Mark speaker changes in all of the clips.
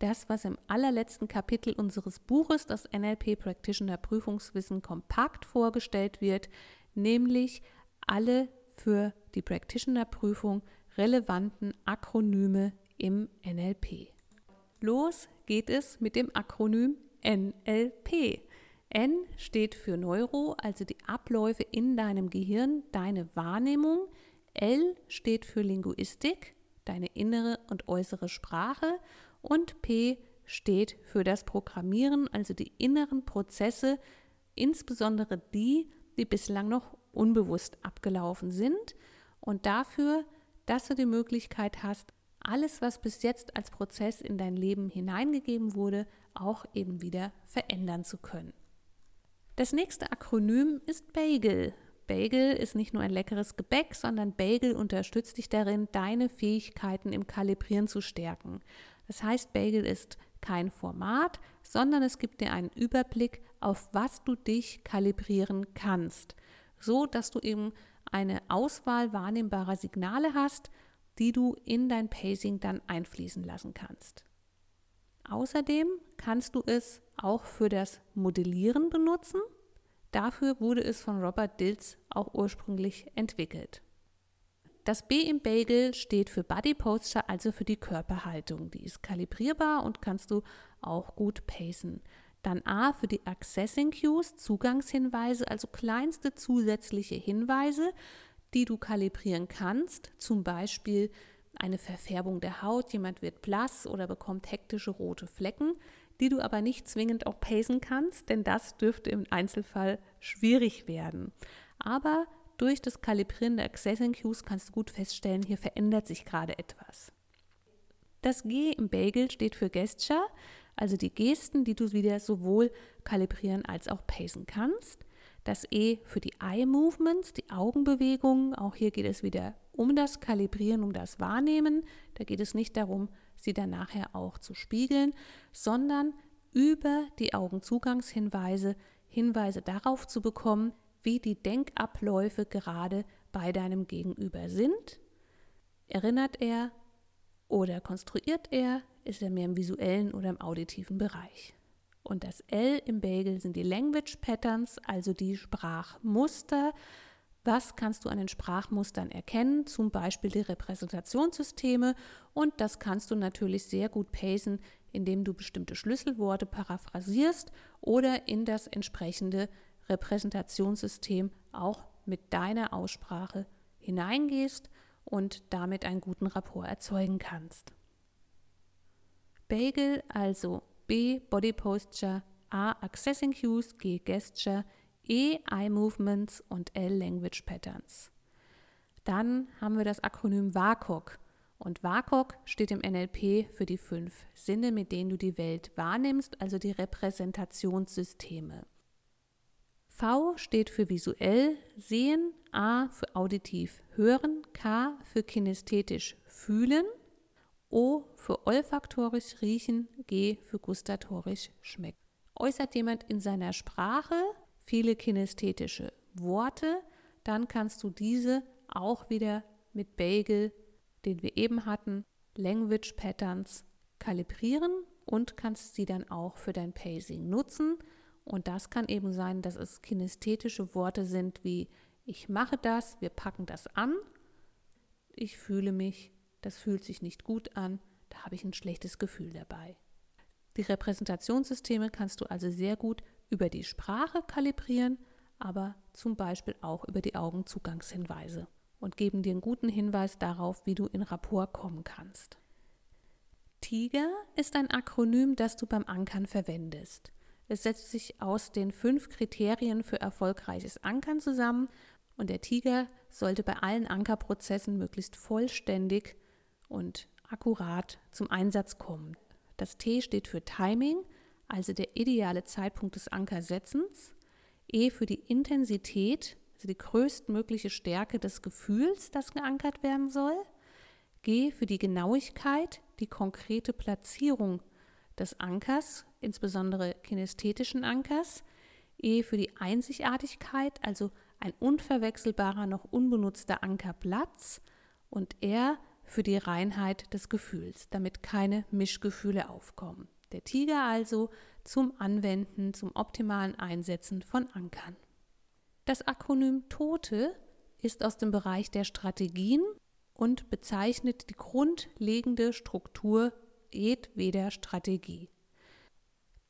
Speaker 1: das, was im allerletzten Kapitel unseres Buches, das NLP Practitioner Prüfungswissen kompakt vorgestellt wird, nämlich alle für die Practitioner-Prüfung relevanten Akronyme im NLP. Los geht es mit dem Akronym NLP. N steht für Neuro, also die Abläufe in deinem Gehirn, deine Wahrnehmung. L steht für Linguistik, deine innere und äußere Sprache und P steht für das Programmieren, also die inneren Prozesse, insbesondere die, die bislang noch unbewusst abgelaufen sind und dafür, dass du die Möglichkeit hast, alles, was bis jetzt als Prozess in dein Leben hineingegeben wurde, auch eben wieder verändern zu können. Das nächste Akronym ist Bagel. Bagel ist nicht nur ein leckeres Gebäck, sondern Bagel unterstützt dich darin, deine Fähigkeiten im Kalibrieren zu stärken. Das heißt, Bagel ist kein Format, sondern es gibt dir einen Überblick, auf was du dich kalibrieren kannst, so dass du eben eine Auswahl wahrnehmbarer Signale hast, die du in dein Pacing dann einfließen lassen kannst. Außerdem kannst du es auch für das Modellieren benutzen. Dafür wurde es von Robert Dills auch ursprünglich entwickelt. Das B im Bagel steht für Body Posture, also für die Körperhaltung. Die ist kalibrierbar und kannst du auch gut pacen. Dann A für die Accessing Cues, Zugangshinweise, also kleinste zusätzliche Hinweise, die du kalibrieren kannst. Zum Beispiel eine Verfärbung der Haut, jemand wird blass oder bekommt hektische rote Flecken, die du aber nicht zwingend auch pacen kannst, denn das dürfte im Einzelfall schwierig werden. Aber durch das Kalibrieren der Accessing Cues kannst du gut feststellen, hier verändert sich gerade etwas. Das G im Bagel steht für Gesture, also die Gesten, die du wieder sowohl kalibrieren als auch pacen kannst. Das E für die Eye Movements, die Augenbewegungen. Auch hier geht es wieder um das Kalibrieren, um das Wahrnehmen. Da geht es nicht darum, sie dann nachher auch zu spiegeln, sondern über die Augenzugangshinweise Hinweise darauf zu bekommen, wie die Denkabläufe gerade bei deinem Gegenüber sind. Erinnert er oder konstruiert er? Ist er mehr im visuellen oder im auditiven Bereich? Und das L im Bagel sind die Language Patterns, also die Sprachmuster. Was kannst du an den Sprachmustern erkennen? Zum Beispiel die Repräsentationssysteme. Und das kannst du natürlich sehr gut pacen, indem du bestimmte Schlüsselworte paraphrasierst oder in das entsprechende Repräsentationssystem auch mit deiner Aussprache hineingehst und damit einen guten Rapport erzeugen kannst. Bagel, also B Body Posture, A Accessing Cues, G Gesture, E Eye Movements und L Language Patterns. Dann haben wir das Akronym WAKOK. Und WAKOK steht im NLP für die fünf Sinne, mit denen du die Welt wahrnimmst, also die Repräsentationssysteme. V steht für visuell sehen, A für auditiv hören, K für kinästhetisch fühlen, O für olfaktorisch riechen, G für gustatorisch schmecken. Äußert jemand in seiner Sprache viele kinästhetische Worte, dann kannst du diese auch wieder mit Bagel, den wir eben hatten, Language Patterns kalibrieren und kannst sie dann auch für dein Pacing nutzen. Und das kann eben sein, dass es kinästhetische Worte sind wie ich mache das, wir packen das an, ich fühle mich, das fühlt sich nicht gut an, da habe ich ein schlechtes Gefühl dabei. Die Repräsentationssysteme kannst du also sehr gut über die Sprache kalibrieren, aber zum Beispiel auch über die Augenzugangshinweise und geben dir einen guten Hinweis darauf, wie du in Rapport kommen kannst. Tiger ist ein Akronym, das du beim Ankern verwendest. Es setzt sich aus den fünf Kriterien für erfolgreiches Ankern zusammen und der Tiger sollte bei allen Ankerprozessen möglichst vollständig und akkurat zum Einsatz kommen. Das T steht für Timing, also der ideale Zeitpunkt des Ankersetzens, E für die Intensität, also die größtmögliche Stärke des Gefühls, das geankert werden soll, G für die Genauigkeit, die konkrete Platzierung des Ankers, insbesondere kinästhetischen Ankers, E für die Einzigartigkeit, also ein unverwechselbarer, noch unbenutzter Ankerplatz und R für die Reinheit des Gefühls, damit keine Mischgefühle aufkommen. Der Tiger also zum Anwenden, zum optimalen Einsetzen von Ankern. Das Akronym TOTE ist aus dem Bereich der Strategien und bezeichnet die grundlegende Struktur jedweder Strategie.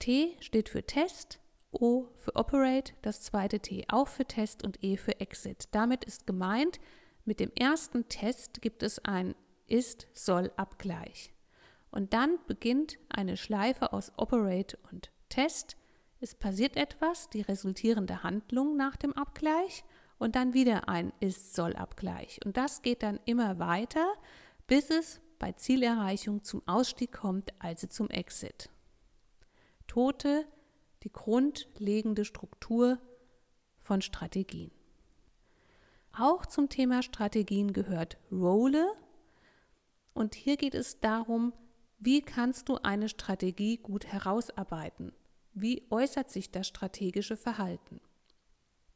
Speaker 1: T steht für Test, O für Operate, das zweite T auch für Test und E für Exit. Damit ist gemeint, mit dem ersten Test gibt es ein Ist-Soll-Abgleich. Und dann beginnt eine Schleife aus Operate und Test. Es passiert etwas, die resultierende Handlung nach dem Abgleich und dann wieder ein Ist-Soll-Abgleich. Und das geht dann immer weiter, bis es bei Zielerreichung zum Ausstieg kommt, also zum Exit. Tote die grundlegende Struktur von Strategien. Auch zum Thema Strategien gehört Role. Und hier geht es darum, wie kannst du eine Strategie gut herausarbeiten? Wie äußert sich das strategische Verhalten?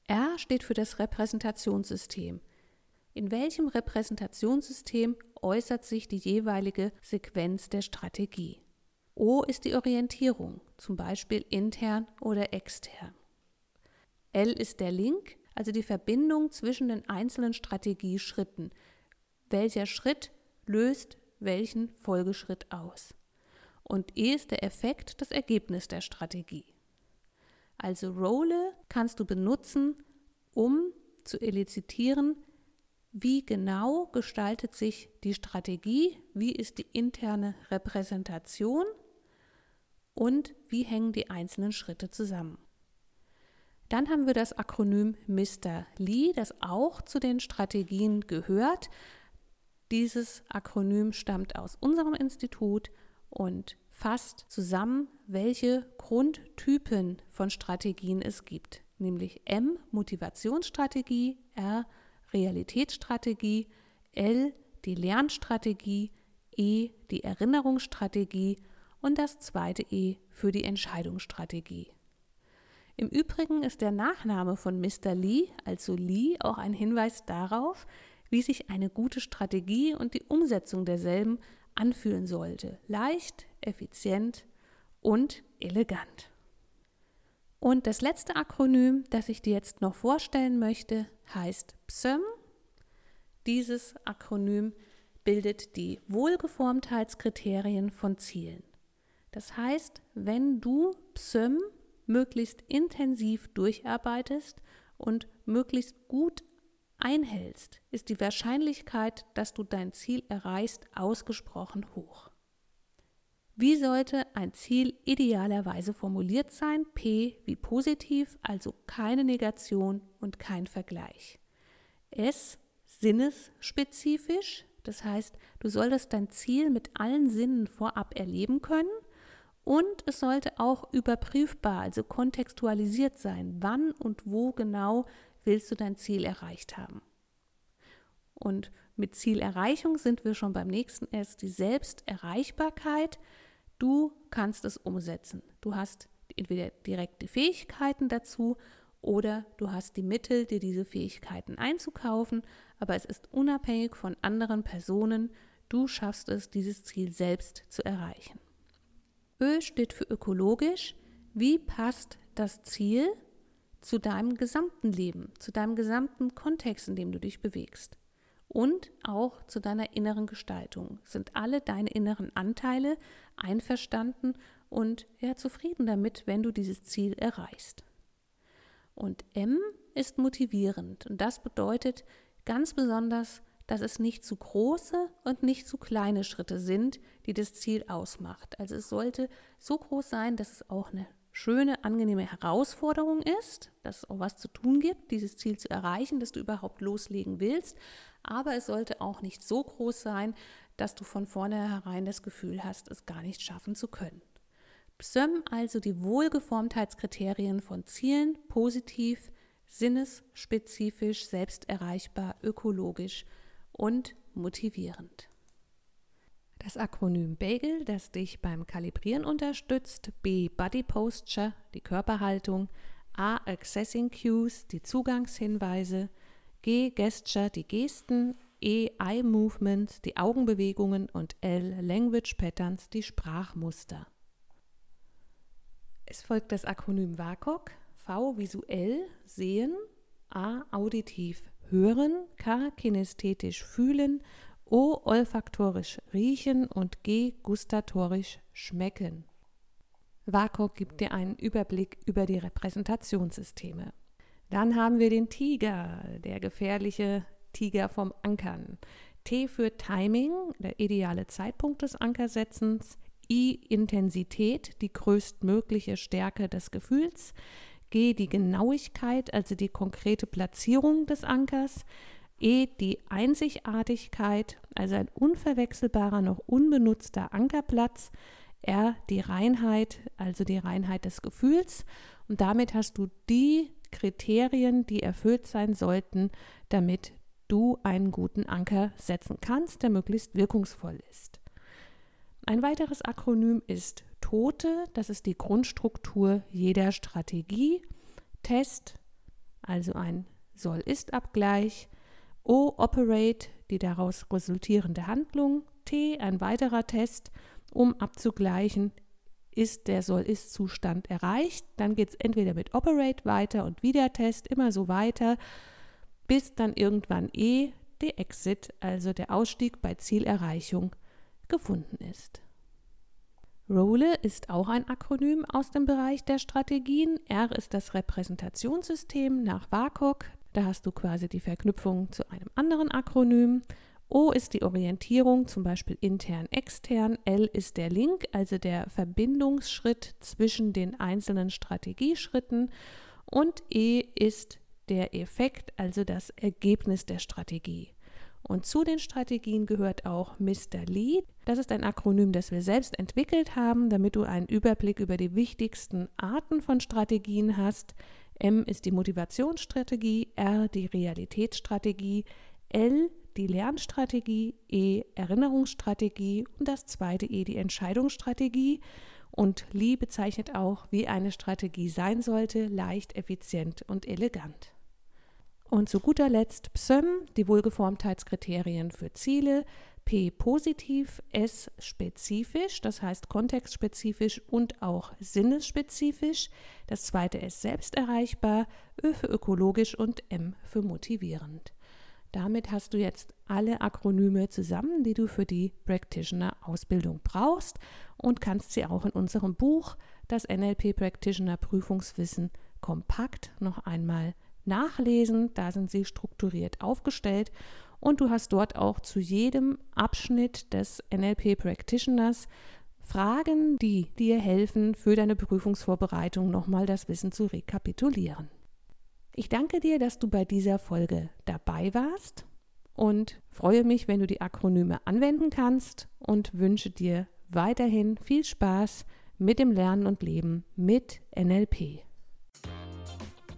Speaker 1: R steht für das Repräsentationssystem. In welchem Repräsentationssystem äußert sich die jeweilige Sequenz der Strategie? O ist die Orientierung, zum Beispiel intern oder extern. L ist der Link, also die Verbindung zwischen den einzelnen Strategieschritten. Welcher Schritt löst welchen Folgeschritt aus? Und E ist der Effekt, das Ergebnis der Strategie. Also Role kannst du benutzen, um zu elizitieren, wie genau gestaltet sich die Strategie, wie ist die interne Repräsentation und wie hängen die einzelnen Schritte zusammen. Dann haben wir das Akronym Mr. Lee, das auch zu den Strategien gehört. Dieses Akronym stammt aus unserem Institut und fasst zusammen, welche Grundtypen von Strategien es gibt, nämlich M Motivationsstrategie, R Realitätsstrategie, L die Lernstrategie, E die Erinnerungsstrategie und das zweite E für die Entscheidungsstrategie. Im Übrigen ist der Nachname von Mr. Lee, also Lee, auch ein Hinweis darauf, wie sich eine gute Strategie und die Umsetzung derselben anfühlen sollte. Leicht, effizient und elegant. Und das letzte Akronym, das ich dir jetzt noch vorstellen möchte, heißt PSEM. Dieses Akronym bildet die Wohlgeformtheitskriterien von Zielen. Das heißt, wenn du PSEM möglichst intensiv durcharbeitest und möglichst gut einhältst, ist die Wahrscheinlichkeit, dass du dein Ziel erreichst, ausgesprochen hoch. Wie sollte ein Ziel idealerweise formuliert sein? P wie positiv, also keine Negation und kein Vergleich. S sinnesspezifisch, das heißt, du solltest dein Ziel mit allen Sinnen vorab erleben können und es sollte auch überprüfbar, also kontextualisiert sein. Wann und wo genau willst du dein Ziel erreicht haben? Und mit Zielerreichung sind wir schon beim nächsten S, die Selbsterreichbarkeit. Du kannst es umsetzen. Du hast entweder direkte Fähigkeiten dazu oder du hast die Mittel, dir diese Fähigkeiten einzukaufen, aber es ist unabhängig von anderen Personen. Du schaffst es, dieses Ziel selbst zu erreichen. Ö steht für ökologisch. Wie passt das Ziel zu deinem gesamten Leben, zu deinem gesamten Kontext, in dem du dich bewegst? Und auch zu deiner inneren Gestaltung. Sind alle deine inneren Anteile einverstanden und ja, zufrieden damit, wenn du dieses Ziel erreichst? Und M ist motivierend. Und das bedeutet ganz besonders, dass es nicht zu große und nicht zu kleine Schritte sind, die das Ziel ausmacht. Also es sollte so groß sein, dass es auch eine schöne, angenehme Herausforderung ist, dass es auch was zu tun gibt, dieses Ziel zu erreichen, dass du überhaupt loslegen willst. Aber es sollte auch nicht so groß sein, dass du von vornherein das Gefühl hast, es gar nicht schaffen zu können. PSÖM also die Wohlgeformtheitskriterien von Zielen positiv, sinnesspezifisch, selbsterreichbar, ökologisch und motivierend. Das Akronym BAGEL, das dich beim Kalibrieren unterstützt, B Body Posture, die Körperhaltung, A Accessing Cues, die Zugangshinweise, G Gesture, die Gesten, E Eye Movements, die Augenbewegungen und L Language Patterns, die Sprachmuster. Es folgt das Akronym WAKOK, V visuell sehen, A auditiv hören, K kinästhetisch fühlen, O olfaktorisch riechen und G gustatorisch schmecken. WAKOK gibt dir einen Überblick über die Repräsentationssysteme. Dann haben wir den Tiger, der gefährliche Tiger vom Ankern. T für Timing, der ideale Zeitpunkt des Ankersetzens. I Intensität, die größtmögliche Stärke des Gefühls. G die Genauigkeit, also die konkrete Platzierung des Ankers. E die Einzigartigkeit, also ein unverwechselbarer, noch unbenutzter Ankerplatz. R die Reinheit, also die Reinheit des Gefühls. Und damit hast du die Kriterien, die erfüllt sein sollten, damit du einen guten Anker setzen kannst, der möglichst wirkungsvoll ist. Ein weiteres Akronym ist TOTE, das ist die Grundstruktur jeder Strategie. Test, also ein Soll-Ist-Abgleich. O, Operate, die daraus resultierende Handlung. T, ein weiterer Test, um abzugleichen, ist der Soll-Ist-Zustand erreicht. Dann geht es entweder mit Operate weiter und wieder Test, immer so weiter, bis dann irgendwann E, der Exit, also der Ausstieg bei Zielerreichung, gefunden ist. ROLE ist auch ein Akronym aus dem Bereich der Strategien. R ist das Repräsentationssystem nach WAKOK. Da hast du quasi die Verknüpfung zu einem anderen Akronym. O ist die Orientierung, zum Beispiel intern, extern. L ist der Link, also der Verbindungsschritt zwischen den einzelnen Strategieschritten. Und E ist der Effekt, also das Ergebnis der Strategie. Und zu den Strategien gehört auch Mr. Lead. Das ist ein Akronym, das wir selbst entwickelt haben, damit du einen Überblick über die wichtigsten Arten von Strategien hast. M ist die Motivationsstrategie, R die Realitätsstrategie, L die Lernstrategie, E Erinnerungsstrategie und das zweite E die Entscheidungsstrategie. Und Lee bezeichnet auch, wie eine Strategie sein sollte, leicht, effizient und elegant. Und zu guter Letzt PSÖM, die Wohlgeformtheitskriterien für Ziele, P positiv, S spezifisch, das heißt kontextspezifisch und auch sinnesspezifisch. Das zweite S selbst erreichbar, Ö für ökologisch und M für motivierend. Damit hast du jetzt alle Akronyme zusammen, die du für die Practitioner-Ausbildung brauchst und kannst sie auch in unserem Buch, das NLP Practitioner Prüfungswissen, kompakt noch einmal nachlesen. Da sind sie strukturiert aufgestellt und du hast dort auch zu jedem Abschnitt des NLP Practitioners Fragen, die dir helfen, für deine Prüfungsvorbereitung nochmal das Wissen zu rekapitulieren. Ich danke dir, dass du bei dieser Folge dabei warst und freue mich, wenn du die Akronyme anwenden kannst und wünsche dir weiterhin viel Spaß mit dem Lernen und Leben mit NLP.